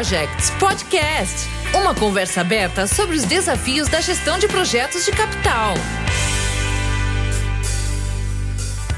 Projects Podcast uma conversa aberta sobre os desafios da gestão de projetos de capital.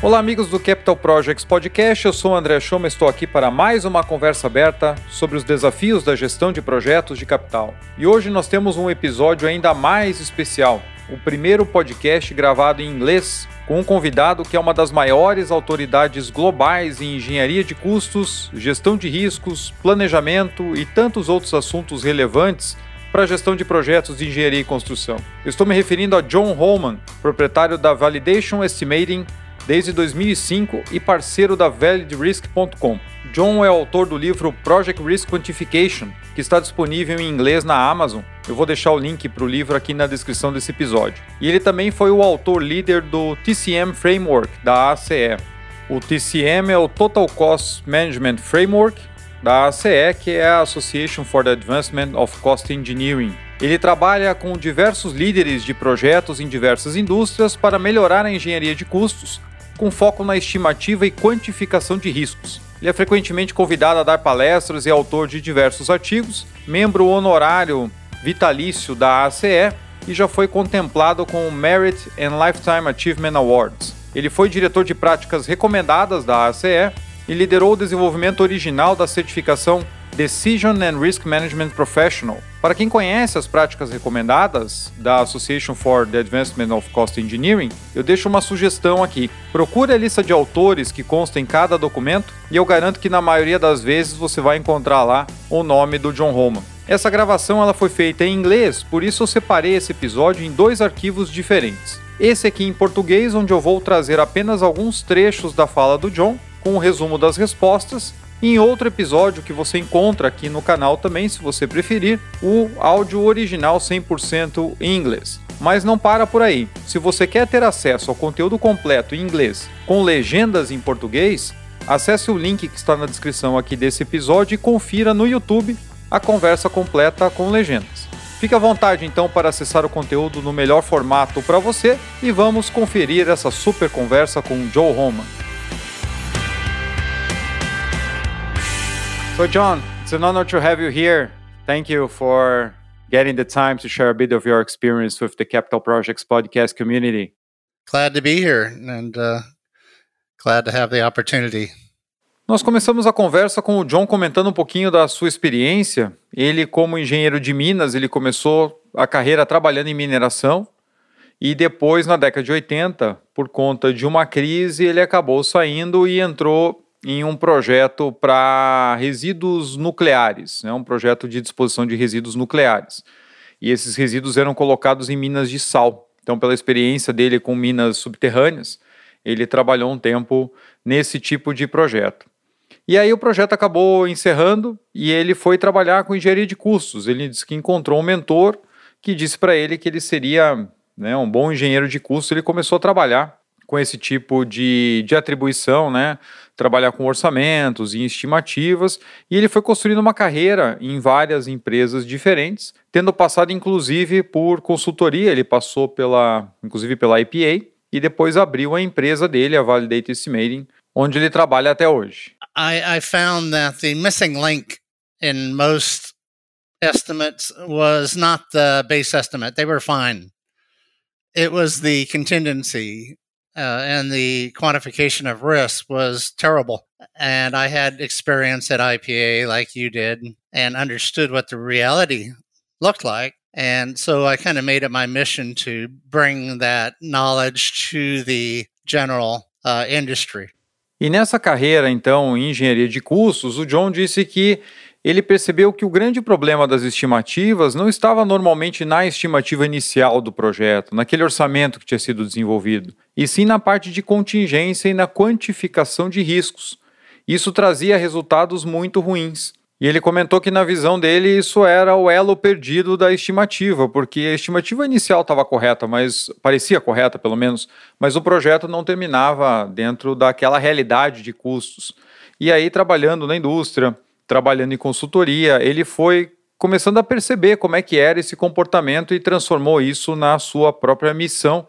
Olá, amigos do Capital Projects Podcast. Eu sou o André Schoma, estou aqui para mais uma conversa aberta sobre os desafios da gestão de projetos de capital. E hoje nós temos um episódio ainda mais especial o primeiro podcast gravado em inglês com um convidado que é uma das maiores autoridades globais em engenharia de custos, gestão de riscos, planejamento e tantos outros assuntos relevantes para a gestão de projetos de engenharia e construção. Estou me referindo a John Holman, proprietário da Validation Estimating desde 2005 e parceiro da ValidRisk.com. John é autor do livro Project Risk Quantification, que está disponível em inglês na Amazon. Eu vou deixar o link para o livro aqui na descrição desse episódio. E ele também foi o autor líder do TCM Framework da ACE. O TCM é o Total Cost Management Framework da ACE, que é a Association for the Advancement of Cost Engineering. Ele trabalha com diversos líderes de projetos em diversas indústrias para melhorar a engenharia de custos, com foco na estimativa e quantificação de riscos. Ele é frequentemente convidado a dar palestras e autor de diversos artigos, membro honorário vitalício da ACE e já foi contemplado com o Merit and Lifetime Achievement Awards. Ele foi diretor de práticas recomendadas da ACE e liderou o desenvolvimento original da certificação Decision and Risk Management Professional. Para quem conhece as práticas recomendadas da Association for the Advancement of Cost Engineering, eu deixo uma sugestão aqui. Procure a lista de autores que consta em cada documento e eu garanto que na maioria das vezes você vai encontrar lá o nome do John Roman. Essa gravação ela foi feita em inglês, por isso eu separei esse episódio em dois arquivos diferentes. Esse aqui em português, onde eu vou trazer apenas alguns trechos da fala do John, com o um resumo das respostas, em outro episódio que você encontra aqui no canal também, se você preferir, o áudio original 100% em inglês. Mas não para por aí. Se você quer ter acesso ao conteúdo completo em inglês com legendas em português, acesse o link que está na descrição aqui desse episódio e confira no YouTube a conversa completa com legendas. Fique à vontade então para acessar o conteúdo no melhor formato para você e vamos conferir essa super conversa com Joe Roman. So, John, it's an honor to have you here. Thank you for getting the time to share a bit of your experience with the Capital Projects podcast community. Glad to be here and uh, glad to have the opportunity. Nós começamos a conversa com o John comentando um pouquinho da sua experiência. Ele, como engenheiro de Minas, ele começou a carreira trabalhando em mineração e depois, na década de 80, por conta de uma crise, ele acabou saindo e entrou em um projeto para resíduos nucleares, né, um projeto de disposição de resíduos nucleares. E esses resíduos eram colocados em minas de sal. Então, pela experiência dele com minas subterrâneas, ele trabalhou um tempo nesse tipo de projeto. E aí o projeto acabou encerrando e ele foi trabalhar com engenharia de custos. Ele disse que encontrou um mentor que disse para ele que ele seria né, um bom engenheiro de custos. Ele começou a trabalhar com esse tipo de, de atribuição, né? Trabalhar com orçamentos e estimativas, e ele foi construindo uma carreira em várias empresas diferentes, tendo passado inclusive por consultoria, ele passou pela, inclusive pela IPA, e depois abriu a empresa dele, a Validate Estimating, onde ele trabalha até hoje. I, I found that the missing link in most estimates was not the base estimate. They were fine. It was the contingency uh, and the quantification of risk was terrible. And I had experience at IPA like you did and understood what the reality looked like. And so I kind of made it my mission to bring that knowledge to the general uh, industry. E nessa carreira, então, em engenharia de custos, o John disse que ele percebeu que o grande problema das estimativas não estava normalmente na estimativa inicial do projeto, naquele orçamento que tinha sido desenvolvido, e sim na parte de contingência e na quantificação de riscos. Isso trazia resultados muito ruins. E ele comentou que, na visão dele, isso era o elo perdido da estimativa, porque a estimativa inicial estava correta, mas parecia correta, pelo menos, mas o projeto não terminava dentro daquela realidade de custos. E aí, trabalhando na indústria, trabalhando em consultoria, ele foi começando a perceber como é que era esse comportamento e transformou isso na sua própria missão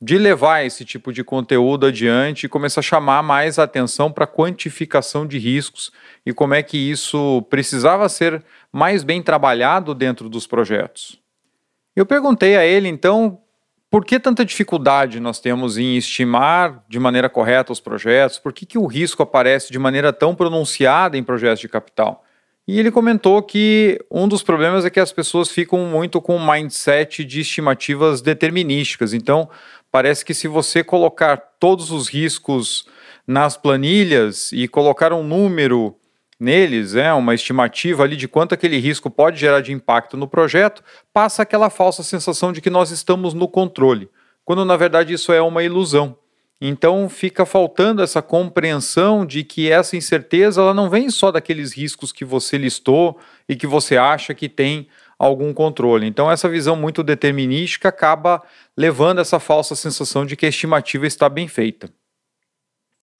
de levar esse tipo de conteúdo adiante e começar a chamar mais atenção para quantificação de riscos e como é que isso precisava ser mais bem trabalhado dentro dos projetos. Eu perguntei a ele então por que tanta dificuldade nós temos em estimar de maneira correta os projetos? Por que, que o risco aparece de maneira tão pronunciada em projetos de capital? E ele comentou que um dos problemas é que as pessoas ficam muito com um mindset de estimativas determinísticas. Então, parece que se você colocar todos os riscos nas planilhas e colocar um número neles, é uma estimativa ali de quanto aquele risco pode gerar de impacto no projeto, passa aquela falsa sensação de que nós estamos no controle, quando na verdade isso é uma ilusão. Então fica faltando essa compreensão de que essa incerteza ela não vem só daqueles riscos que você listou e que você acha que tem algum controle. Então essa visão muito determinística acaba levando essa falsa sensação de que a estimativa está bem feita.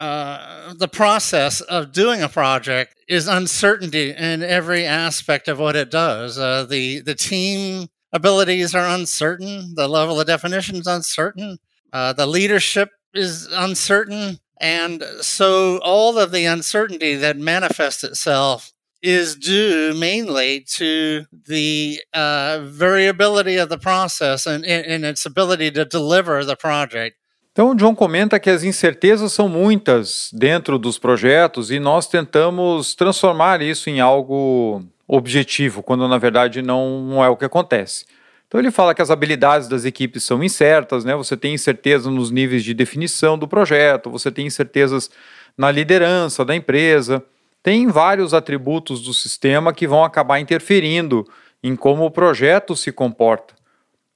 Uh, the process of doing a project is uncertainty in every aspect of what it does. Uh, the the team abilities are uncertain. The level of definition is uncertain. Uh, the leadership is uncertain, and so all of the uncertainty that manifests itself is due mainly to the uh, variability of the process and, and its ability to deliver the project. Então, John comenta que as incertezas são muitas dentro dos projetos e nós tentamos transformar isso em algo objetivo, quando na verdade não, não é o que acontece. Então, ele fala que as habilidades das equipes são incertas, né? você tem incerteza nos níveis de definição do projeto, você tem incertezas na liderança da empresa, tem vários atributos do sistema que vão acabar interferindo em como o projeto se comporta.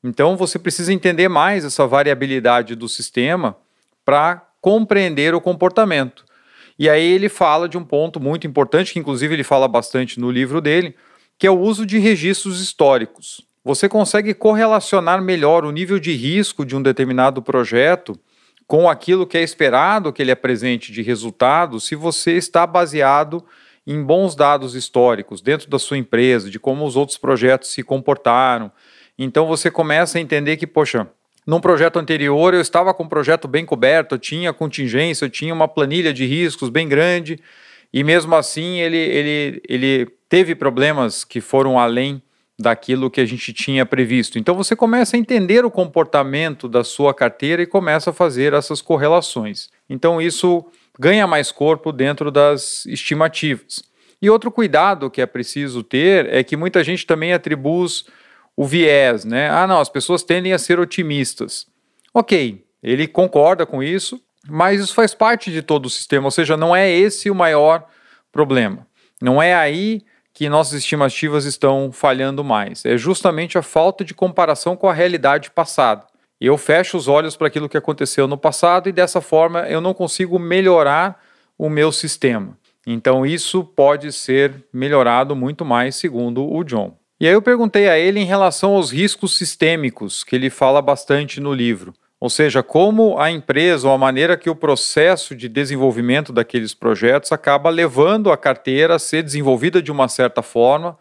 Então você precisa entender mais essa variabilidade do sistema para compreender o comportamento. E aí ele fala de um ponto muito importante, que inclusive ele fala bastante no livro dele, que é o uso de registros históricos. Você consegue correlacionar melhor o nível de risco de um determinado projeto com aquilo que é esperado que ele apresente de resultado se você está baseado em bons dados históricos dentro da sua empresa, de como os outros projetos se comportaram, então você começa a entender que, poxa, num projeto anterior eu estava com um projeto bem coberto, eu tinha contingência, eu tinha uma planilha de riscos bem grande, e mesmo assim ele, ele, ele teve problemas que foram além daquilo que a gente tinha previsto. Então você começa a entender o comportamento da sua carteira e começa a fazer essas correlações. Então isso ganha mais corpo dentro das estimativas. E outro cuidado que é preciso ter é que muita gente também atribui o viés, né? Ah, não, as pessoas tendem a ser otimistas. Ok, ele concorda com isso, mas isso faz parte de todo o sistema, ou seja, não é esse o maior problema. Não é aí que nossas estimativas estão falhando mais. É justamente a falta de comparação com a realidade passada. Eu fecho os olhos para aquilo que aconteceu no passado e dessa forma eu não consigo melhorar o meu sistema. Então isso pode ser melhorado muito mais, segundo o John. E aí eu perguntei a ele em relação aos riscos sistêmicos, que ele fala bastante no livro. Ou seja, como a empresa ou a maneira que o processo de desenvolvimento daqueles projetos acaba levando a carteira a ser desenvolvida de uma certa forma,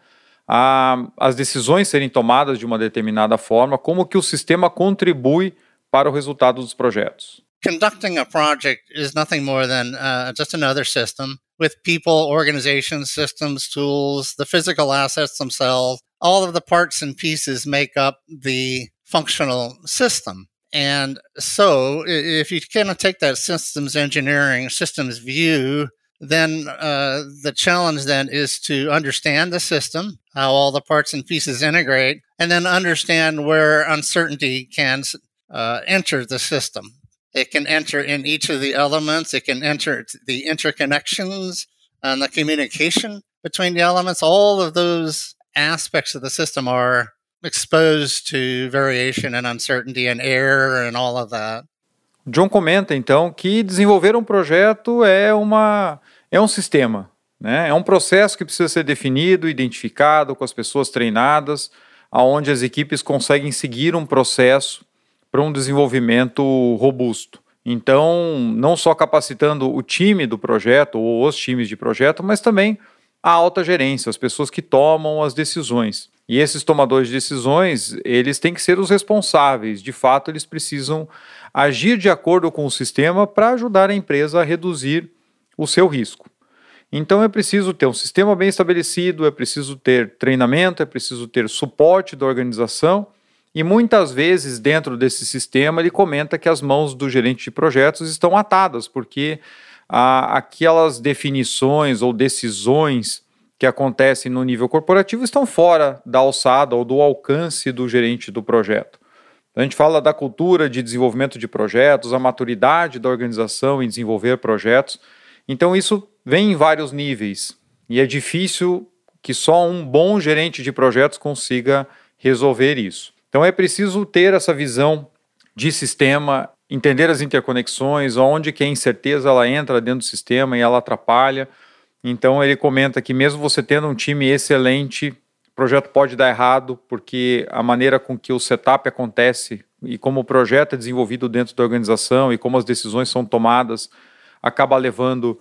a, as decisões serem tomadas de uma determinada forma, como que o sistema contribui para o resultado dos projetos. Conducting a project is nothing more than uh, just another system with people, organizations, systems, tools, the physical assets themselves, all of the parts and pieces make up the functional system. And so, if you kind of take that systems engineering, systems view, then uh, the challenge then is to understand the system, how all the parts and pieces integrate, and then understand where uncertainty can uh, enter the system. It can enter in each of the elements. It can enter the interconnections and the communication between the elements. All of those aspects of the system are exposed to variation and uncertainty and error and all of that. John comenta então que desenvolver um projeto é uma é um sistema, né? É um processo que precisa ser definido, identificado com as pessoas treinadas, aonde as equipes conseguem seguir um processo para um desenvolvimento robusto. Então, não só capacitando o time do projeto ou os times de projeto, mas também a alta gerência, as pessoas que tomam as decisões. E esses tomadores de decisões, eles têm que ser os responsáveis. De fato, eles precisam agir de acordo com o sistema para ajudar a empresa a reduzir o seu risco. Então é preciso ter um sistema bem estabelecido, é preciso ter treinamento, é preciso ter suporte da organização e muitas vezes dentro desse sistema ele comenta que as mãos do gerente de projetos estão atadas, porque ah, aquelas definições ou decisões que acontecem no nível corporativo estão fora da alçada ou do alcance do gerente do projeto. A gente fala da cultura de desenvolvimento de projetos, a maturidade da organização em desenvolver projetos. Então, isso vem em vários níveis e é difícil que só um bom gerente de projetos consiga resolver isso. Então é preciso ter essa visão de sistema, entender as interconexões, onde que a incerteza ela entra dentro do sistema e ela atrapalha. Então ele comenta que mesmo você tendo um time excelente, o projeto pode dar errado porque a maneira com que o setup acontece e como o projeto é desenvolvido dentro da organização e como as decisões são tomadas acaba levando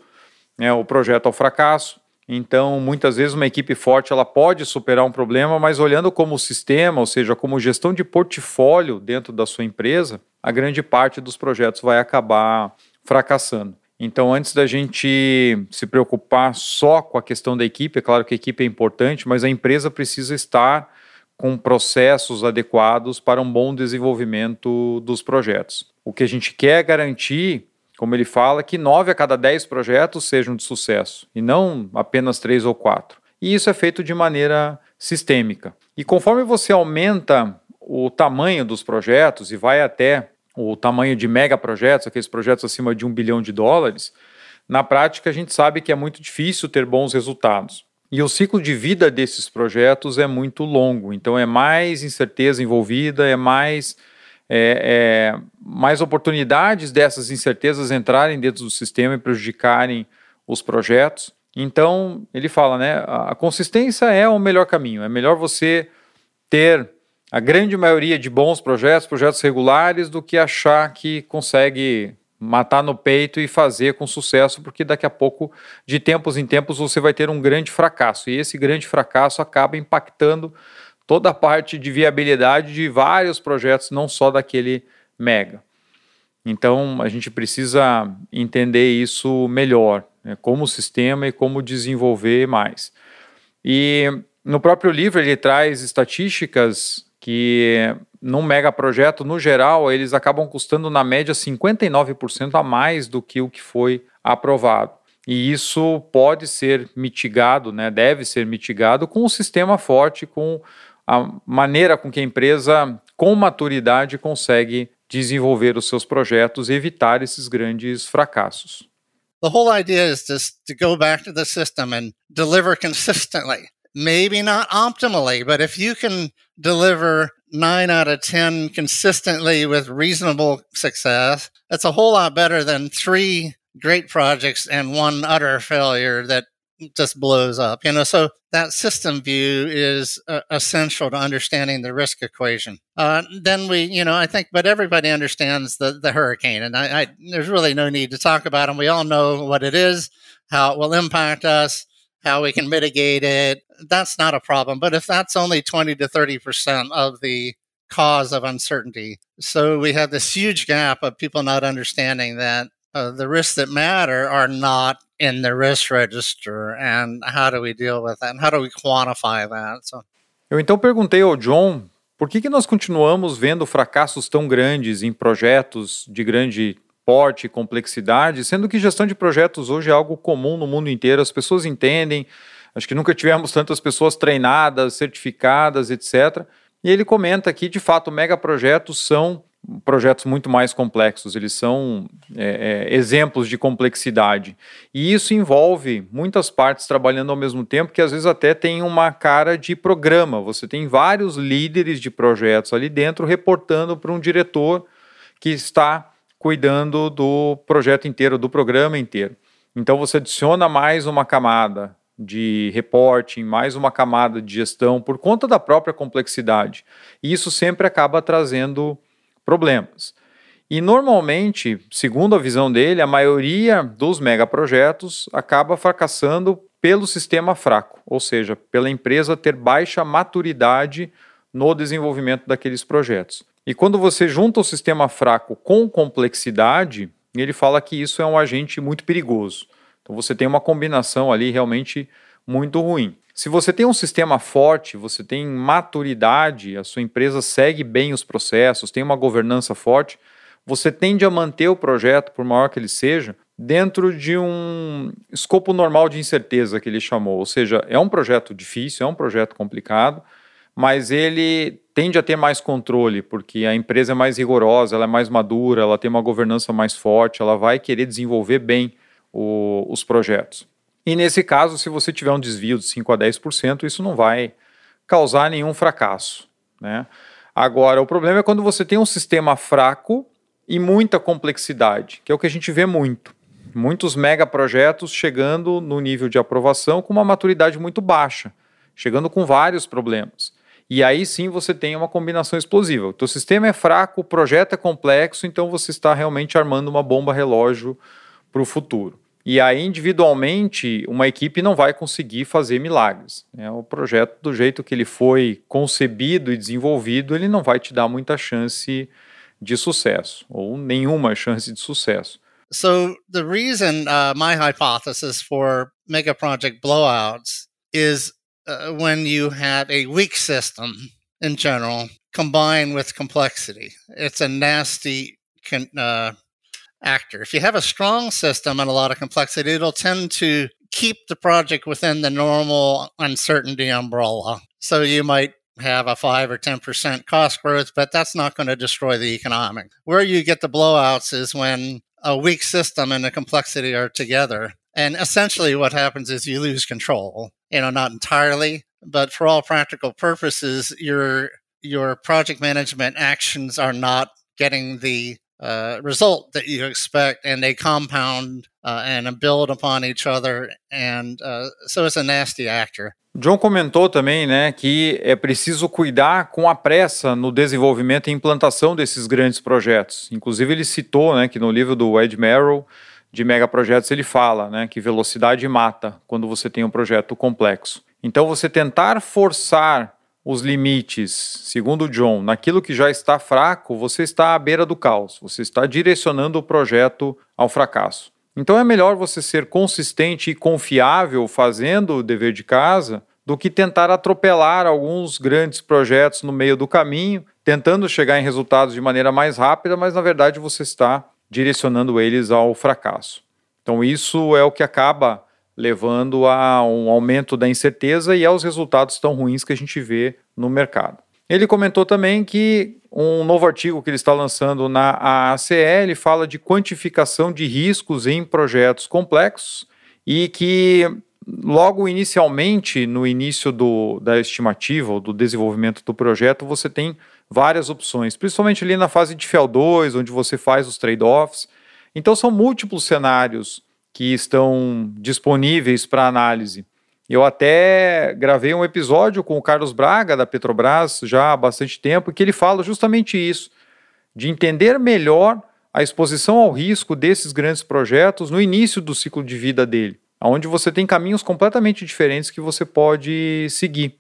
né, o projeto ao fracasso. Então, muitas vezes uma equipe forte ela pode superar um problema, mas olhando como sistema, ou seja, como gestão de portfólio dentro da sua empresa, a grande parte dos projetos vai acabar fracassando. Então, antes da gente se preocupar só com a questão da equipe, é claro que a equipe é importante, mas a empresa precisa estar com processos adequados para um bom desenvolvimento dos projetos. O que a gente quer garantir como ele fala, que nove a cada dez projetos sejam de sucesso, e não apenas três ou quatro. E isso é feito de maneira sistêmica. E conforme você aumenta o tamanho dos projetos e vai até o tamanho de megaprojetos, aqueles projetos acima de um bilhão de dólares, na prática a gente sabe que é muito difícil ter bons resultados. E o ciclo de vida desses projetos é muito longo, então é mais incerteza envolvida, é mais é, é, mais oportunidades dessas incertezas entrarem dentro do sistema e prejudicarem os projetos. Então, ele fala, né, a consistência é o melhor caminho. É melhor você ter a grande maioria de bons projetos, projetos regulares, do que achar que consegue matar no peito e fazer com sucesso, porque daqui a pouco, de tempos em tempos, você vai ter um grande fracasso. E esse grande fracasso acaba impactando toda a parte de viabilidade de vários projetos, não só daquele mega. Então a gente precisa entender isso melhor, né, como sistema e como desenvolver mais. E no próprio livro ele traz estatísticas que num mega projeto, no geral, eles acabam custando na média 59% a mais do que o que foi aprovado. E isso pode ser mitigado, né, deve ser mitigado com um sistema forte, com a maneira com que a empresa, com maturidade, consegue desenvolver os seus projetos e evitar esses grandes fracassos. The whole idea is to, to go back to the system and deliver consistently. Maybe not optimally, but if you can deliver nine out of 10 consistently with reasonable success, that's a whole lot better than three great projects and one utter failure that just blows up. You know, so that system view is uh, essential to understanding the risk equation. Uh, then we, you know, I think, but everybody understands the the hurricane, and I, I, there's really no need to talk about them. We all know what it is, how it will impact us, how we can mitigate it. That's not a problem. But if that's only 20 to 30 percent of the cause of uncertainty, so we have this huge gap of people not understanding that uh, the risks that matter are not in the risk register and how do we deal with that and how do we quantify that so Eu então perguntei ao John por que, que nós continuamos vendo fracassos tão grandes em projetos de grande porte e complexidade, sendo que gestão de projetos hoje é algo comum no mundo inteiro, as pessoas entendem, acho que nunca tivemos tantas pessoas treinadas, certificadas, etc. E ele comenta que, de fato, megaprojetos são projetos muito mais complexos, eles são é, é, exemplos de complexidade. E isso envolve muitas partes trabalhando ao mesmo tempo, que às vezes até tem uma cara de programa. Você tem vários líderes de projetos ali dentro reportando para um diretor que está cuidando do projeto inteiro, do programa inteiro. Então você adiciona mais uma camada de reporting, mais uma camada de gestão por conta da própria complexidade. E isso sempre acaba trazendo problemas. E normalmente, segundo a visão dele, a maioria dos megaprojetos acaba fracassando pelo sistema fraco, ou seja, pela empresa ter baixa maturidade no desenvolvimento daqueles projetos. E quando você junta o sistema fraco com complexidade, ele fala que isso é um agente muito perigoso. Então você tem uma combinação ali realmente muito ruim. Se você tem um sistema forte, você tem maturidade, a sua empresa segue bem os processos, tem uma governança forte, você tende a manter o projeto, por maior que ele seja, dentro de um escopo normal de incerteza que ele chamou. Ou seja, é um projeto difícil, é um projeto complicado, mas ele tende a ter mais controle, porque a empresa é mais rigorosa, ela é mais madura, ela tem uma governança mais forte, ela vai querer desenvolver bem o, os projetos. E nesse caso, se você tiver um desvio de 5 a 10%, isso não vai causar nenhum fracasso. Né? Agora, o problema é quando você tem um sistema fraco e muita complexidade, que é o que a gente vê muito. Muitos megaprojetos chegando no nível de aprovação com uma maturidade muito baixa, chegando com vários problemas. E aí sim você tem uma combinação explosiva. O teu sistema é fraco, o projeto é complexo, então você está realmente armando uma bomba relógio para o futuro. E aí, individualmente, uma equipe não vai conseguir fazer milagres. É O projeto, do jeito que ele foi concebido e desenvolvido, ele não vai te dar muita chance de sucesso, ou nenhuma chance de sucesso. So, the reason uh, my hypothesis for mega project blowouts is uh, when you have a weak system in general combined with complexity. It's a nasty con- uh, actor. If you have a strong system and a lot of complexity, it'll tend to keep the project within the normal uncertainty umbrella. So you might have a 5 or 10% cost growth, but that's not going to destroy the economic. Where you get the blowouts is when a weak system and the complexity are together. And essentially what happens is you lose control you know, not entirely, but for all practical purposes, your your project management actions are not getting the uh, result that you expect, and they compound uh, and build upon each other, and uh, so it's a nasty actor. John comentou também, né, que é preciso cuidar com a pressa no desenvolvimento e implantação desses grandes projetos. Inclusive ele citou, né, que no livro do Ed Merrill de megaprojetos ele fala né, que velocidade mata quando você tem um projeto complexo. Então, você tentar forçar os limites, segundo John, naquilo que já está fraco, você está à beira do caos, você está direcionando o projeto ao fracasso. Então, é melhor você ser consistente e confiável fazendo o dever de casa do que tentar atropelar alguns grandes projetos no meio do caminho, tentando chegar em resultados de maneira mais rápida, mas na verdade você está direcionando eles ao fracasso. Então, isso é o que acaba levando a um aumento da incerteza e aos resultados tão ruins que a gente vê no mercado. Ele comentou também que um novo artigo que ele está lançando na AACL fala de quantificação de riscos em projetos complexos e que logo inicialmente, no início do, da estimativa ou do desenvolvimento do projeto, você tem várias opções, principalmente ali na fase de FEL 2, onde você faz os trade-offs. Então, são múltiplos cenários que estão disponíveis para análise. Eu até gravei um episódio com o Carlos Braga, da Petrobras, já há bastante tempo, que ele fala justamente isso, de entender melhor a exposição ao risco desses grandes projetos no início do ciclo de vida dele, onde você tem caminhos completamente diferentes que você pode seguir.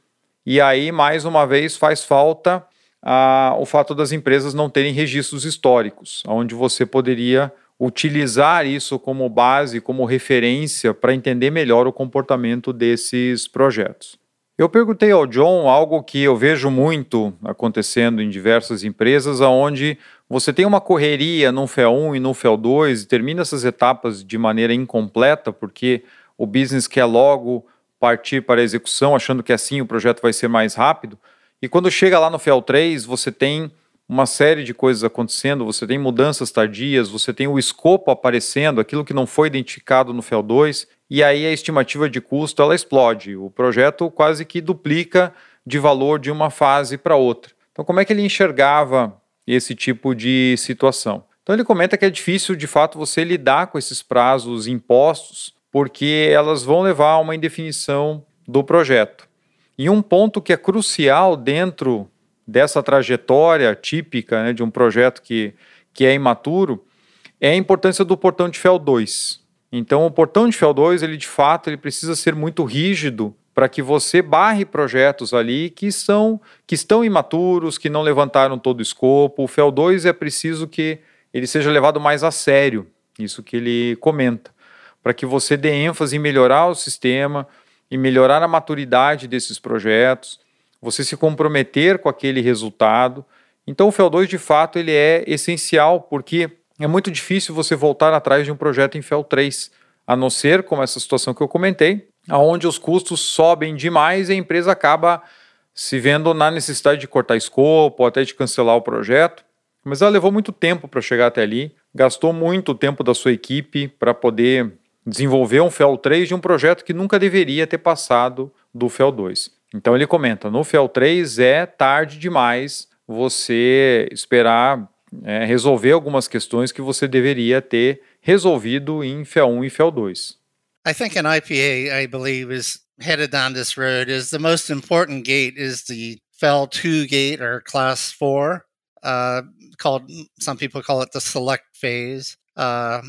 E aí, mais uma vez, faz falta a, o fato das empresas não terem registros históricos, onde você poderia utilizar isso como base, como referência para entender melhor o comportamento desses projetos. Eu perguntei ao John algo que eu vejo muito acontecendo em diversas empresas, onde você tem uma correria no FEL 1 e no FEL 2 e termina essas etapas de maneira incompleta, porque o business quer logo partir para a execução, achando que assim o projeto vai ser mais rápido. E quando chega lá no FEL 3, você tem uma série de coisas acontecendo, você tem mudanças tardias, você tem o escopo aparecendo, aquilo que não foi identificado no FEL 2, e aí a estimativa de custo ela explode. O projeto quase que duplica de valor de uma fase para outra. Então, como é que ele enxergava esse tipo de situação? Então, ele comenta que é difícil, de fato, você lidar com esses prazos impostos, porque elas vão levar a uma indefinição do projeto. E um ponto que é crucial dentro dessa trajetória típica né, de um projeto que, que é imaturo é a importância do portão de FEL 2. Então o portão de FEL2, ele de fato, ele precisa ser muito rígido para que você barre projetos ali que são que estão imaturos, que não levantaram todo o escopo. O FEL2 é preciso que ele seja levado mais a sério, isso que ele comenta, para que você dê ênfase em melhorar o sistema, e melhorar a maturidade desses projetos, você se comprometer com aquele resultado. Então o FEL2 de fato ele é essencial porque é muito difícil você voltar atrás de um projeto em FEL3, a não ser como essa situação que eu comentei, aonde os custos sobem demais e a empresa acaba se vendo na necessidade de cortar escopo, até de cancelar o projeto. Mas ela levou muito tempo para chegar até ali, gastou muito tempo da sua equipe para poder desenvolver um FEL 3 de um projeto que nunca deveria ter passado do FEL 2. Então ele comenta: no FEL 3 é tarde demais você esperar é, resolver algumas questões que você deveria ter resolvido em FEL 1 e FEL 2. I think an IPA, I believe, is headed down this road. Is the most important gate is the FEL 2 gate or class 4, uh, called some people call it the select phase. Uh,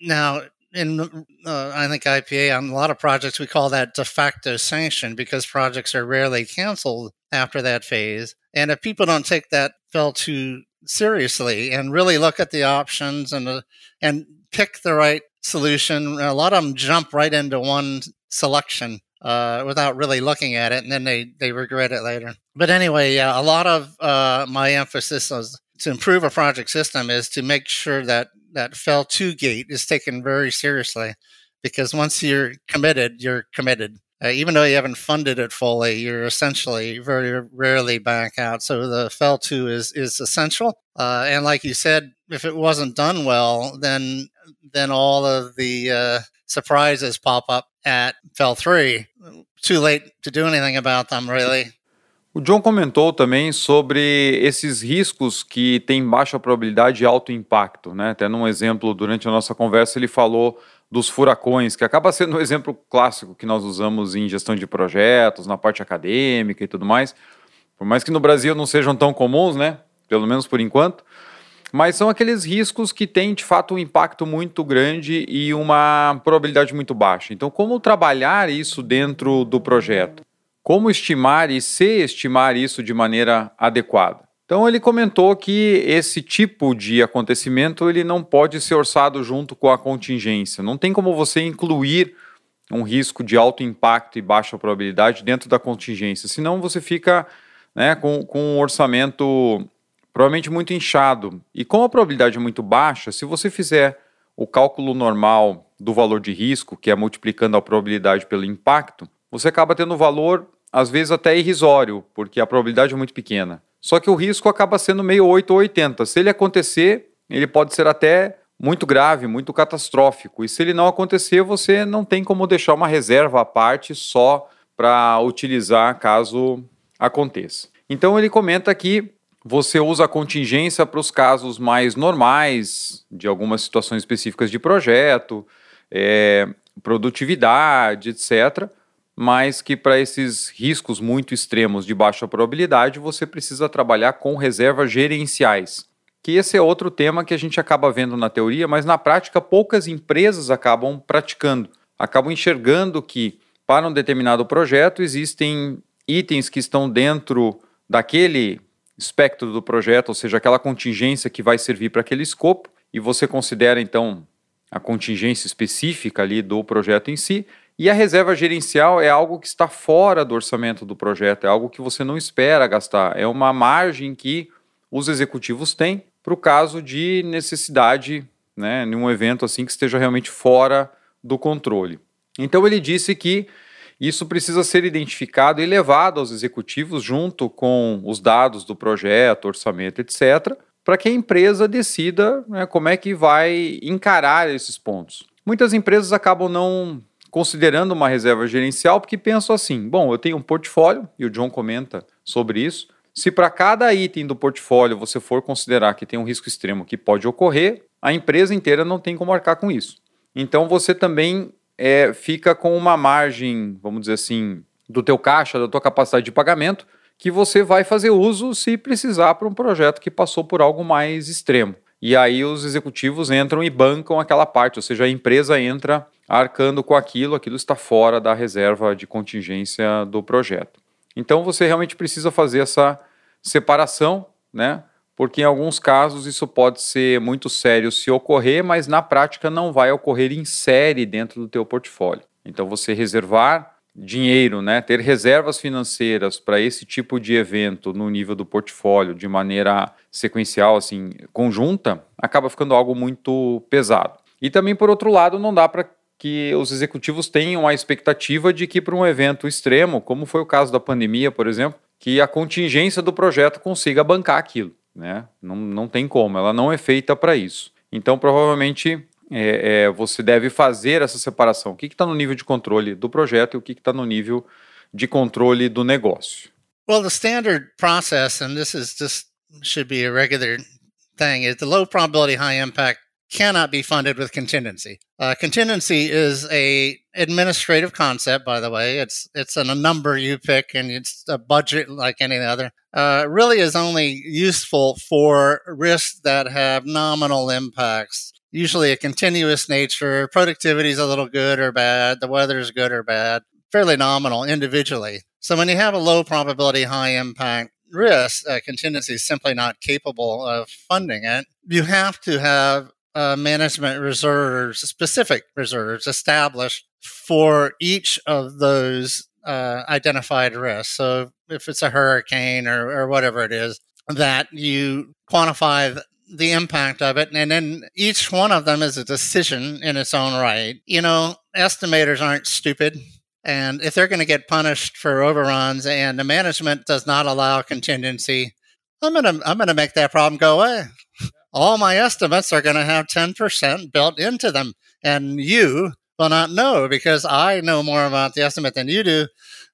now, in uh, I think IPA on a lot of projects we call that de facto sanction because projects are rarely canceled after that phase. And if people don't take that FEL too seriously and really look at the options and uh, and pick the right solution, a lot of them jump right into one selection uh, without really looking at it, and then they they regret it later. But anyway, yeah, a lot of uh, my emphasis is to improve a project system is to make sure that that fell two gate is taken very seriously, because once you're committed, you're committed. Uh, even though you haven't funded it fully, you're essentially very rarely back out. So the fell two is is essential. Uh, and like you said, if it wasn't done well, then then all of the uh, surprises pop up at fell three. Too late to do anything about them, really. O John comentou também sobre esses riscos que têm baixa probabilidade e alto impacto. Né? Até num exemplo, durante a nossa conversa, ele falou dos furacões, que acaba sendo um exemplo clássico que nós usamos em gestão de projetos, na parte acadêmica e tudo mais. Por mais que no Brasil não sejam tão comuns, né? pelo menos por enquanto, mas são aqueles riscos que têm de fato um impacto muito grande e uma probabilidade muito baixa. Então, como trabalhar isso dentro do projeto? Como estimar e se estimar isso de maneira adequada? Então ele comentou que esse tipo de acontecimento ele não pode ser orçado junto com a contingência. Não tem como você incluir um risco de alto impacto e baixa probabilidade dentro da contingência, senão você fica né, com, com um orçamento provavelmente muito inchado. E com a probabilidade muito baixa, se você fizer o cálculo normal do valor de risco, que é multiplicando a probabilidade pelo impacto, você acaba tendo um valor às vezes até irrisório, porque a probabilidade é muito pequena. Só que o risco acaba sendo meio 8 ou 80. Se ele acontecer, ele pode ser até muito grave, muito catastrófico. E se ele não acontecer, você não tem como deixar uma reserva à parte só para utilizar caso aconteça. Então ele comenta que você usa a contingência para os casos mais normais, de algumas situações específicas de projeto, é, produtividade, etc mas que para esses riscos muito extremos de baixa probabilidade você precisa trabalhar com reservas gerenciais. Que esse é outro tema que a gente acaba vendo na teoria, mas na prática poucas empresas acabam praticando, acabam enxergando que para um determinado projeto existem itens que estão dentro daquele espectro do projeto, ou seja, aquela contingência que vai servir para aquele escopo, e você considera então a contingência específica ali do projeto em si, e a reserva gerencial é algo que está fora do orçamento do projeto, é algo que você não espera gastar, é uma margem que os executivos têm para o caso de necessidade, né, em um evento assim que esteja realmente fora do controle. Então ele disse que isso precisa ser identificado e levado aos executivos junto com os dados do projeto, orçamento, etc., para que a empresa decida né, como é que vai encarar esses pontos. Muitas empresas acabam não considerando uma reserva gerencial, porque pensam assim: bom, eu tenho um portfólio, e o John comenta sobre isso. Se para cada item do portfólio você for considerar que tem um risco extremo que pode ocorrer, a empresa inteira não tem como arcar com isso. Então você também é, fica com uma margem, vamos dizer assim, do teu caixa, da tua capacidade de pagamento, que você vai fazer uso se precisar para um projeto que passou por algo mais extremo. e aí os executivos entram e bancam aquela parte, ou seja, a empresa entra arcando com aquilo, aquilo está fora da reserva de contingência do projeto. Então você realmente precisa fazer essa separação, né? Porque em alguns casos isso pode ser muito sério se ocorrer, mas na prática não vai ocorrer em série dentro do teu portfólio. Então você reservar dinheiro, né, ter reservas financeiras para esse tipo de evento no nível do portfólio de maneira sequencial, assim, conjunta, acaba ficando algo muito pesado. E também, por outro lado, não dá para que os executivos tenham a expectativa de que para um evento extremo, como foi o caso da pandemia, por exemplo, que a contingência do projeto consiga bancar aquilo. Né? Não, não tem como, ela não é feita para isso. Então, provavelmente, é, é, você deve fazer essa separação. O que está no nível de controle do projeto e o que está no nível de controle do negócio. Well, the standard process, and this is just should be a regular thing, is the low probability, high impact cannot be funded with contingency. Uh, contingency is a administrative concept, by the way. It's it's a number you pick, and it's a budget like any other. Uh, really, is only useful for risks that have nominal impacts usually a continuous nature. Productivity is a little good or bad. The weather is good or bad. Fairly nominal individually. So when you have a low probability, high impact risk, uh, contingency is simply not capable of funding it. You have to have uh, management reserves, specific reserves established for each of those uh, identified risks. So if it's a hurricane or, or whatever it is, that you quantify the impact of it. And then each one of them is a decision in its own right. You know, estimators aren't stupid. And if they're going to get punished for overruns and the management does not allow contingency, I'm going to, I'm going to make that problem go away. All my estimates are going to have 10% built into them. And you will not know because I know more about the estimate than you do.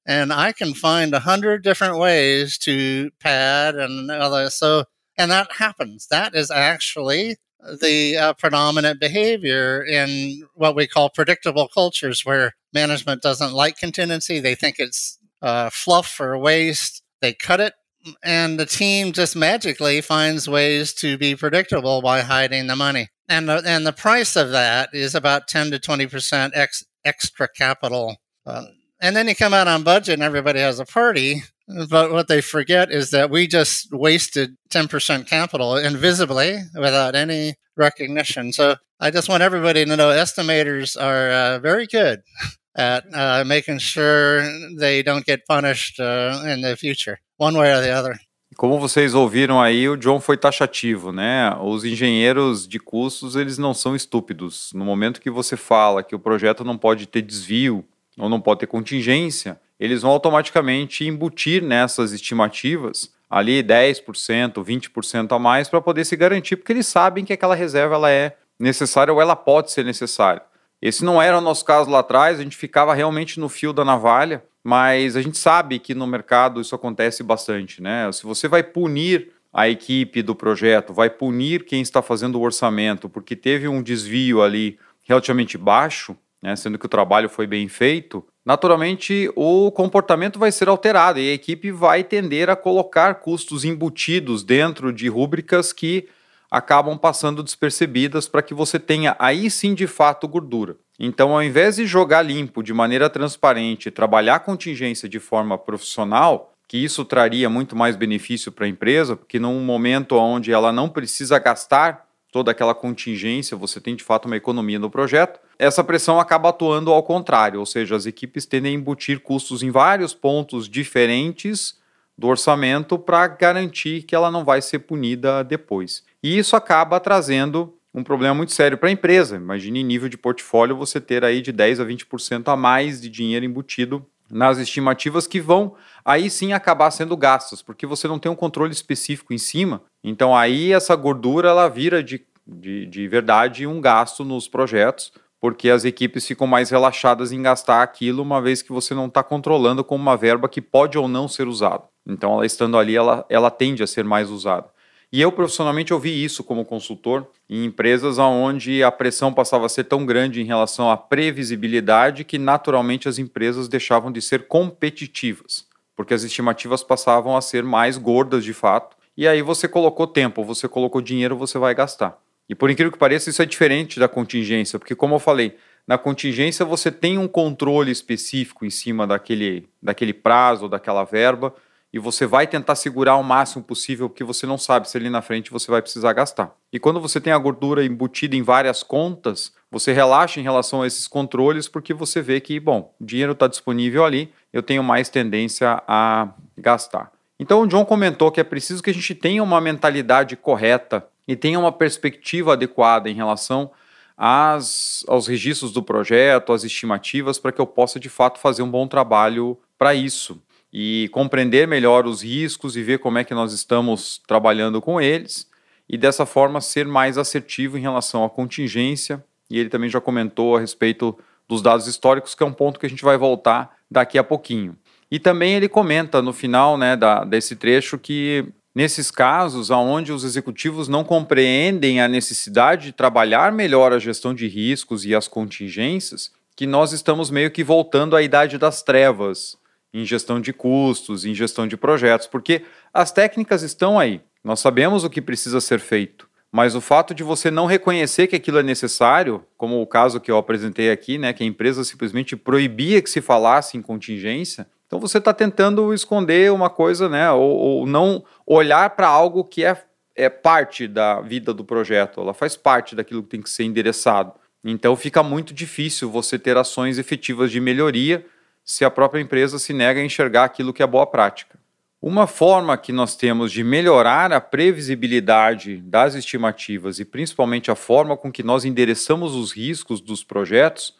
And I can find a hundred different ways to pad and other. So and that happens. That is actually the uh, predominant behavior in what we call predictable cultures, where management doesn't like contingency. They think it's uh, fluff or waste. They cut it, and the team just magically finds ways to be predictable by hiding the money. And the, and the price of that is about 10 to 20% ex, extra capital. Uh, and then you come out on budget and everybody has a party but what they forget is that we just wasted 10% capital invisibly without any recognition. So I just want everybody to know estimators are uh, very good at uh, making sure they don't get punished uh, in the future, one way or the other. Como vocês ouviram aí, o John foi taxativo, né? Os engenheiros de custos, eles não são estúpidos. No momento que você fala que o projeto não pode ter desvio ou não pode ter contingência, eles vão automaticamente embutir nessas estimativas ali 10%, 20% a mais para poder se garantir, porque eles sabem que aquela reserva ela é necessária ou ela pode ser necessária. Esse não era o nosso caso lá atrás, a gente ficava realmente no fio da navalha, mas a gente sabe que no mercado isso acontece bastante, né? Se você vai punir a equipe do projeto, vai punir quem está fazendo o orçamento, porque teve um desvio ali relativamente baixo, né, sendo que o trabalho foi bem feito, naturalmente o comportamento vai ser alterado e a equipe vai tender a colocar custos embutidos dentro de rúbricas que acabam passando despercebidas para que você tenha aí sim de fato gordura. Então, ao invés de jogar limpo de maneira transparente, trabalhar contingência de forma profissional, que isso traria muito mais benefício para a empresa, porque num momento onde ela não precisa gastar toda aquela contingência, você tem de fato uma economia no projeto. Essa pressão acaba atuando ao contrário, ou seja, as equipes tendem a embutir custos em vários pontos diferentes do orçamento para garantir que ela não vai ser punida depois. E isso acaba trazendo um problema muito sério para a empresa. Imagine em nível de portfólio você ter aí de 10 a 20% a mais de dinheiro embutido nas estimativas que vão aí sim acabar sendo gastas, porque você não tem um controle específico em cima. Então aí essa gordura ela vira de, de, de verdade um gasto nos projetos, porque as equipes ficam mais relaxadas em gastar aquilo, uma vez que você não está controlando como uma verba que pode ou não ser usada. Então ela estando ali, ela, ela tende a ser mais usada. E eu profissionalmente ouvi isso como consultor em empresas onde a pressão passava a ser tão grande em relação à previsibilidade que naturalmente as empresas deixavam de ser competitivas, porque as estimativas passavam a ser mais gordas de fato e aí você colocou tempo, você colocou dinheiro, você vai gastar. E por incrível que pareça, isso é diferente da contingência, porque como eu falei, na contingência você tem um controle específico em cima daquele, daquele prazo, daquela verba, e você vai tentar segurar o máximo possível, porque você não sabe se ali na frente você vai precisar gastar. E quando você tem a gordura embutida em várias contas, você relaxa em relação a esses controles, porque você vê que, bom, o dinheiro está disponível ali, eu tenho mais tendência a gastar. Então o John comentou que é preciso que a gente tenha uma mentalidade correta e tenha uma perspectiva adequada em relação às, aos registros do projeto, às estimativas, para que eu possa de fato fazer um bom trabalho para isso e compreender melhor os riscos e ver como é que nós estamos trabalhando com eles e dessa forma ser mais assertivo em relação à contingência. E ele também já comentou a respeito dos dados históricos, que é um ponto que a gente vai voltar daqui a pouquinho. E também ele comenta no final né, da, desse trecho que nesses casos onde os executivos não compreendem a necessidade de trabalhar melhor a gestão de riscos e as contingências, que nós estamos meio que voltando à idade das trevas em gestão de custos, em gestão de projetos, porque as técnicas estão aí. Nós sabemos o que precisa ser feito. Mas o fato de você não reconhecer que aquilo é necessário, como o caso que eu apresentei aqui, né, que a empresa simplesmente proibia que se falasse em contingência, então você está tentando esconder uma coisa, né? Ou, ou não olhar para algo que é, é parte da vida do projeto, ela faz parte daquilo que tem que ser endereçado. Então fica muito difícil você ter ações efetivas de melhoria se a própria empresa se nega a enxergar aquilo que é boa prática. Uma forma que nós temos de melhorar a previsibilidade das estimativas e principalmente a forma com que nós endereçamos os riscos dos projetos,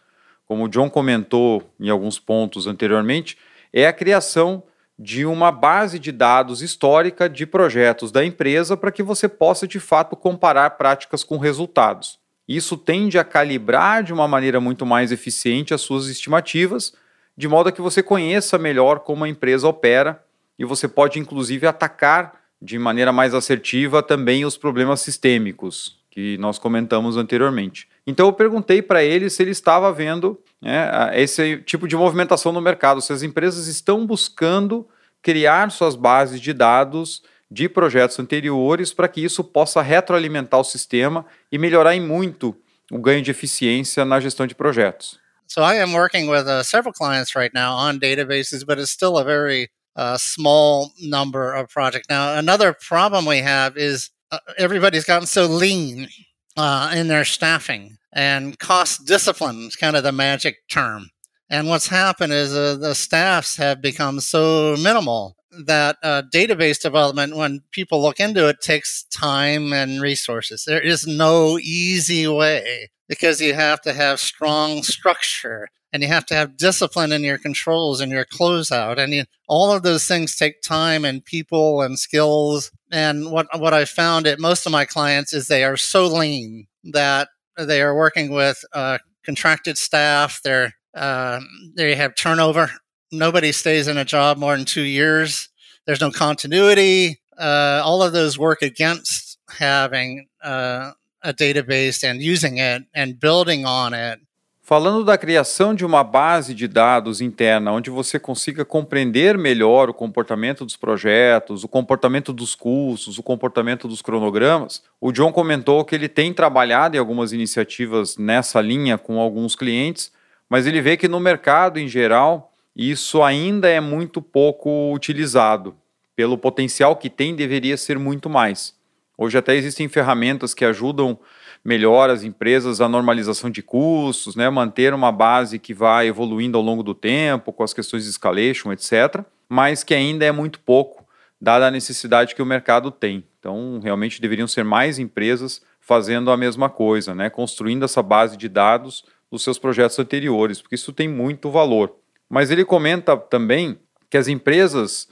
como o John comentou em alguns pontos anteriormente, é a criação de uma base de dados histórica de projetos da empresa para que você possa de fato comparar práticas com resultados. Isso tende a calibrar de uma maneira muito mais eficiente as suas estimativas, de modo que você conheça melhor como a empresa opera e você pode inclusive atacar de maneira mais assertiva também os problemas sistêmicos que nós comentamos anteriormente. Então eu perguntei para ele se ele estava vendo né, esse tipo de movimentação no mercado, se as empresas estão buscando criar suas bases de dados de projetos anteriores para que isso possa retroalimentar o sistema e melhorar em muito o ganho de eficiência na gestão de projetos. So I am working with uh, several clients right now on databases, but it's still a very uh, small number of projects. Now, another problem we have is uh, everybody's gotten so lean uh, in their staffing, and cost discipline is kind of the magic term. And what's happened is uh, the staffs have become so minimal that uh, database development, when people look into it, takes time and resources. There is no easy way because you have to have strong structure and you have to have discipline in your controls and your closeout. And you, all of those things take time and people and skills. And what, what I found at most of my clients is they are so lean that they are working with uh, contracted staff. They're, uh, they have turnover. Nobody stays in a job more than two years. There's no continuity. Uh, all of those work against having uh, a database and using it and building on it Falando da criação de uma base de dados interna, onde você consiga compreender melhor o comportamento dos projetos, o comportamento dos custos, o comportamento dos cronogramas, o John comentou que ele tem trabalhado em algumas iniciativas nessa linha com alguns clientes, mas ele vê que no mercado em geral isso ainda é muito pouco utilizado. Pelo potencial que tem, deveria ser muito mais. Hoje até existem ferramentas que ajudam melhor as empresas a normalização de custos, né, manter uma base que vai evoluindo ao longo do tempo, com as questões de escalation, etc., mas que ainda é muito pouco, dada a necessidade que o mercado tem. Então, realmente deveriam ser mais empresas fazendo a mesma coisa, né, construindo essa base de dados dos seus projetos anteriores, porque isso tem muito valor. Mas ele comenta também que as empresas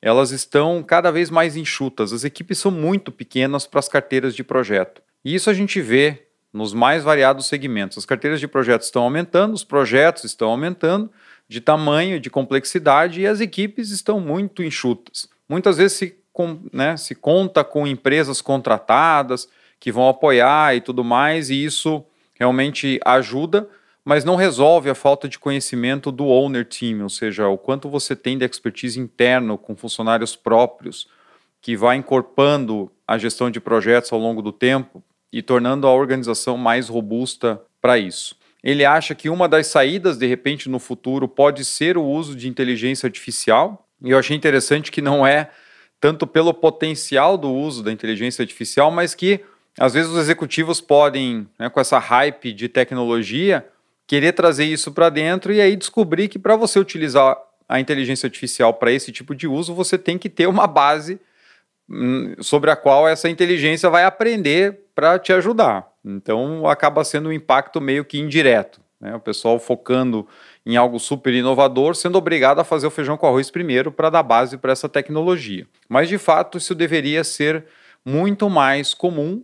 elas estão cada vez mais enxutas, as equipes são muito pequenas para as carteiras de projeto. E isso a gente vê nos mais variados segmentos. As carteiras de projetos estão aumentando, os projetos estão aumentando de tamanho, de complexidade e as equipes estão muito enxutas. Muitas vezes se, com, né, se conta com empresas contratadas que vão apoiar e tudo mais, e isso realmente ajuda, mas não resolve a falta de conhecimento do owner team, ou seja, o quanto você tem de expertise interno com funcionários próprios que vai encorpando a gestão de projetos ao longo do tempo e tornando a organização mais robusta para isso. Ele acha que uma das saídas, de repente, no futuro, pode ser o uso de inteligência artificial. E eu achei interessante que não é tanto pelo potencial do uso da inteligência artificial, mas que às vezes os executivos podem, né, com essa hype de tecnologia, querer trazer isso para dentro e aí descobrir que para você utilizar a inteligência artificial para esse tipo de uso, você tem que ter uma base hum, sobre a qual essa inteligência vai aprender para te ajudar. Então acaba sendo um impacto meio que indireto. Né? O pessoal focando em algo super inovador, sendo obrigado a fazer o feijão com arroz primeiro para dar base para essa tecnologia. Mas de fato isso deveria ser muito mais comum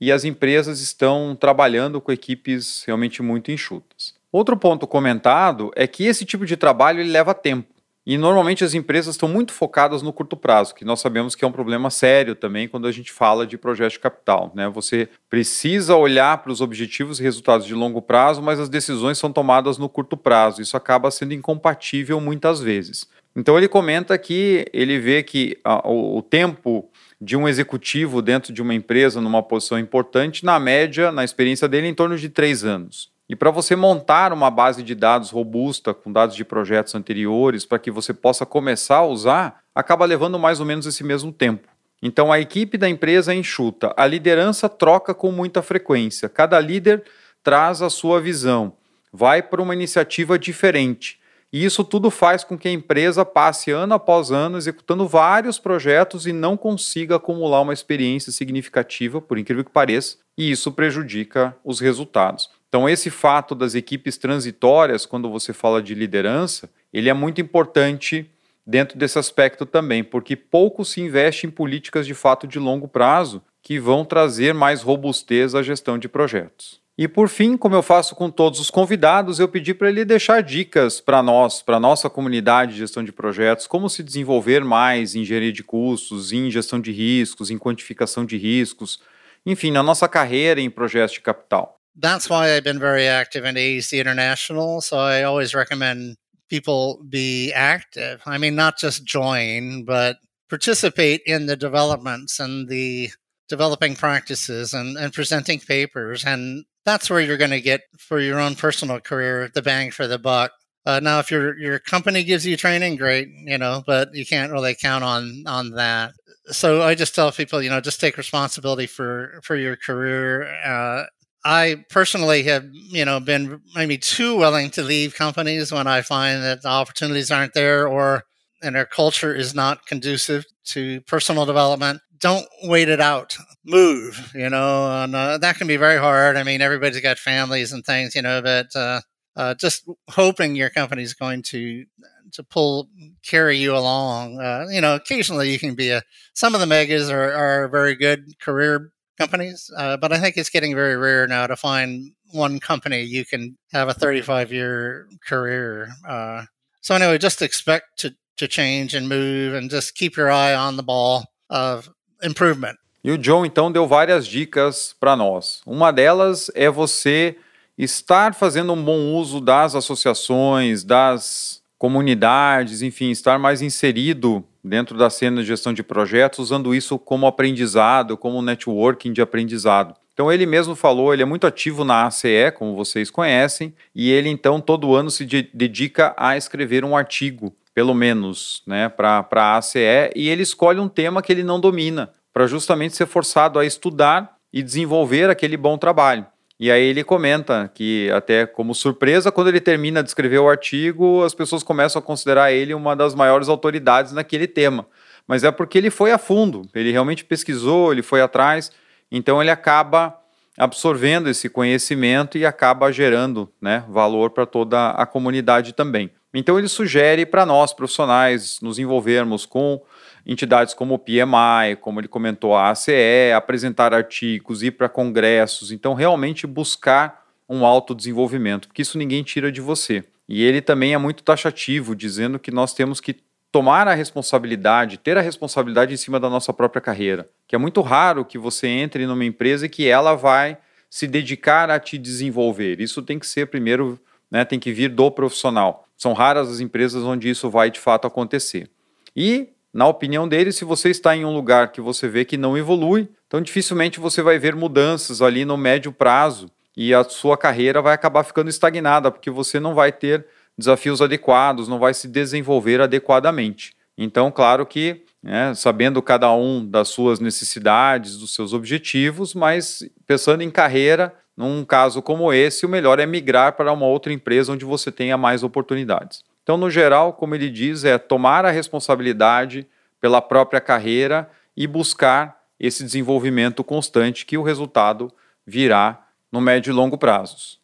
e as empresas estão trabalhando com equipes realmente muito enxutas. Outro ponto comentado é que esse tipo de trabalho leva tempo. E normalmente as empresas estão muito focadas no curto prazo, que nós sabemos que é um problema sério também quando a gente fala de projeto de capital. Né? Você precisa olhar para os objetivos e resultados de longo prazo, mas as decisões são tomadas no curto prazo. Isso acaba sendo incompatível muitas vezes. Então ele comenta que ele vê que a, o, o tempo de um executivo dentro de uma empresa numa posição importante, na média, na experiência dele, em torno de três anos. E para você montar uma base de dados robusta com dados de projetos anteriores, para que você possa começar a usar, acaba levando mais ou menos esse mesmo tempo. Então a equipe da empresa é enxuta, a liderança troca com muita frequência, cada líder traz a sua visão, vai para uma iniciativa diferente. E isso tudo faz com que a empresa passe ano após ano executando vários projetos e não consiga acumular uma experiência significativa, por incrível que pareça, e isso prejudica os resultados. Então, esse fato das equipes transitórias, quando você fala de liderança, ele é muito importante dentro desse aspecto também, porque pouco se investe em políticas de fato de longo prazo que vão trazer mais robustez à gestão de projetos. E por fim, como eu faço com todos os convidados, eu pedi para ele deixar dicas para nós, para nossa comunidade de gestão de projetos, como se desenvolver mais em engenharia de custos, em gestão de riscos, em quantificação de riscos, enfim, na nossa carreira em projetos de capital. That's why I've been very active in AEC International. So I always recommend people be active. I mean, not just join, but participate in the developments and the developing practices and, and presenting papers and that's where you're going to get for your own personal career the bang for the buck. Uh, now, if your your company gives you training, great, you know, but you can't really count on on that. So I just tell people, you know, just take responsibility for for your career. Uh, I personally have, you know, been maybe too willing to leave companies when I find that the opportunities aren't there or and their culture is not conducive to personal development don't wait it out. Move, you know, and uh, that can be very hard. I mean, everybody's got families and things, you know, but uh, uh, just hoping your company's going to to pull carry you along. Uh, you know, occasionally you can be a. Some of the megas are, are very good career companies, uh, but I think it's getting very rare now to find one company you can have a 35 year career. Uh, so anyway, just expect to to change and move, and just keep your eye on the ball of improvement. E o John então deu várias dicas para nós. Uma delas é você estar fazendo um bom uso das associações, das comunidades, enfim, estar mais inserido dentro da cena de gestão de projetos, usando isso como aprendizado, como networking de aprendizado. Então ele mesmo falou, ele é muito ativo na ACE, como vocês conhecem, e ele então todo ano se dedica a escrever um artigo pelo menos, né, para a ACE, e ele escolhe um tema que ele não domina, para justamente ser forçado a estudar e desenvolver aquele bom trabalho. E aí ele comenta que, até como surpresa, quando ele termina de escrever o artigo, as pessoas começam a considerar ele uma das maiores autoridades naquele tema. Mas é porque ele foi a fundo, ele realmente pesquisou, ele foi atrás, então ele acaba absorvendo esse conhecimento e acaba gerando né, valor para toda a comunidade também. Então ele sugere para nós profissionais nos envolvermos com entidades como o PMI, como ele comentou, a ACE, apresentar artigos, ir para congressos, então realmente buscar um autodesenvolvimento, porque isso ninguém tira de você. E ele também é muito taxativo, dizendo que nós temos que tomar a responsabilidade, ter a responsabilidade em cima da nossa própria carreira. Que é muito raro que você entre numa empresa e que ela vai se dedicar a te desenvolver. Isso tem que ser primeiro, né, tem que vir do profissional. São raras as empresas onde isso vai de fato acontecer. E na opinião dele, se você está em um lugar que você vê que não evolui, então dificilmente você vai ver mudanças ali no médio prazo e a sua carreira vai acabar ficando estagnada, porque você não vai ter desafios adequados, não vai se desenvolver adequadamente. Então, claro que, né, sabendo cada um das suas necessidades, dos seus objetivos, mas pensando em carreira, num caso como esse, o melhor é migrar para uma outra empresa onde você tenha mais oportunidades. Então, no geral, como ele diz, é tomar a responsabilidade pela própria carreira e buscar esse desenvolvimento constante que o resultado virá no médio e longo prazos.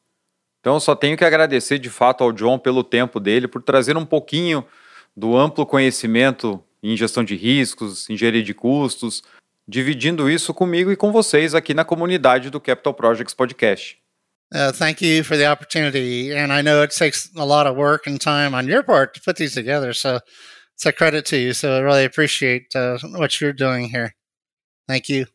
Então, só tenho que agradecer de fato ao John pelo tempo dele, por trazer um pouquinho do amplo conhecimento em gestão de riscos, engenharia de custos, dividindo isso comigo e com vocês aqui na comunidade do Capital Projects Podcast. Uh, thank you for the opportunity. And I know it takes a lot of work and time on your part to put these together. So it's a credit to you. So I really appreciate uh, what you're doing here. Thank you.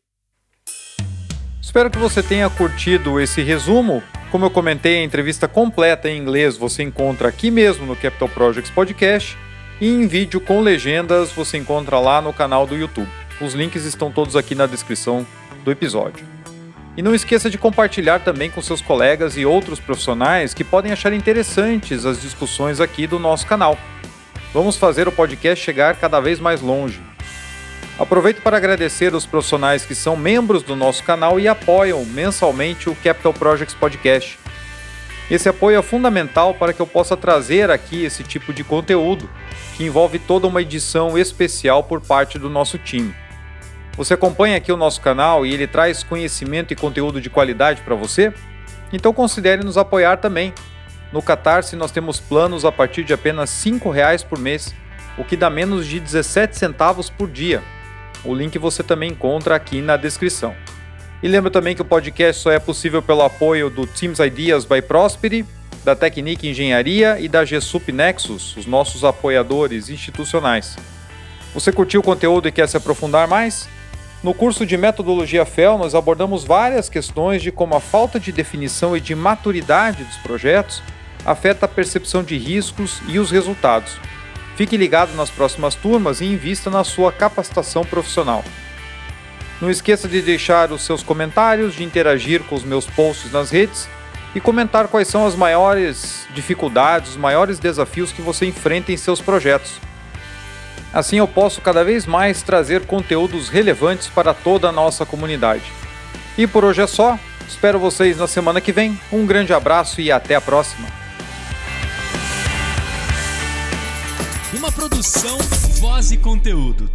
Espero que você tenha curtido esse resumo. Como eu comentei, a entrevista completa em inglês você encontra aqui mesmo no Capital Projects Podcast e em vídeo com legendas você encontra lá no canal do YouTube. Os links estão todos aqui na descrição do episódio. E não esqueça de compartilhar também com seus colegas e outros profissionais que podem achar interessantes as discussões aqui do nosso canal. Vamos fazer o podcast chegar cada vez mais longe. Aproveito para agradecer os profissionais que são membros do nosso canal e apoiam mensalmente o Capital Projects Podcast. Esse apoio é fundamental para que eu possa trazer aqui esse tipo de conteúdo, que envolve toda uma edição especial por parte do nosso time. Você acompanha aqui o nosso canal e ele traz conhecimento e conteúdo de qualidade para você? Então considere nos apoiar também. No Catarse nós temos planos a partir de apenas R$ reais por mês, o que dá menos de 17 centavos por dia. O link você também encontra aqui na descrição. E lembro também que o podcast só é possível pelo apoio do Teams Ideas by Prosperi, da Technique Engenharia e da GSUP Nexus, os nossos apoiadores institucionais. Você curtiu o conteúdo e quer se aprofundar mais? No curso de Metodologia FEL, nós abordamos várias questões de como a falta de definição e de maturidade dos projetos afeta a percepção de riscos e os resultados. Fique ligado nas próximas turmas e invista na sua capacitação profissional. Não esqueça de deixar os seus comentários, de interagir com os meus posts nas redes e comentar quais são as maiores dificuldades, os maiores desafios que você enfrenta em seus projetos. Assim eu posso cada vez mais trazer conteúdos relevantes para toda a nossa comunidade. E por hoje é só. Espero vocês na semana que vem. Um grande abraço e até a próxima. Uma produção, voz e conteúdo.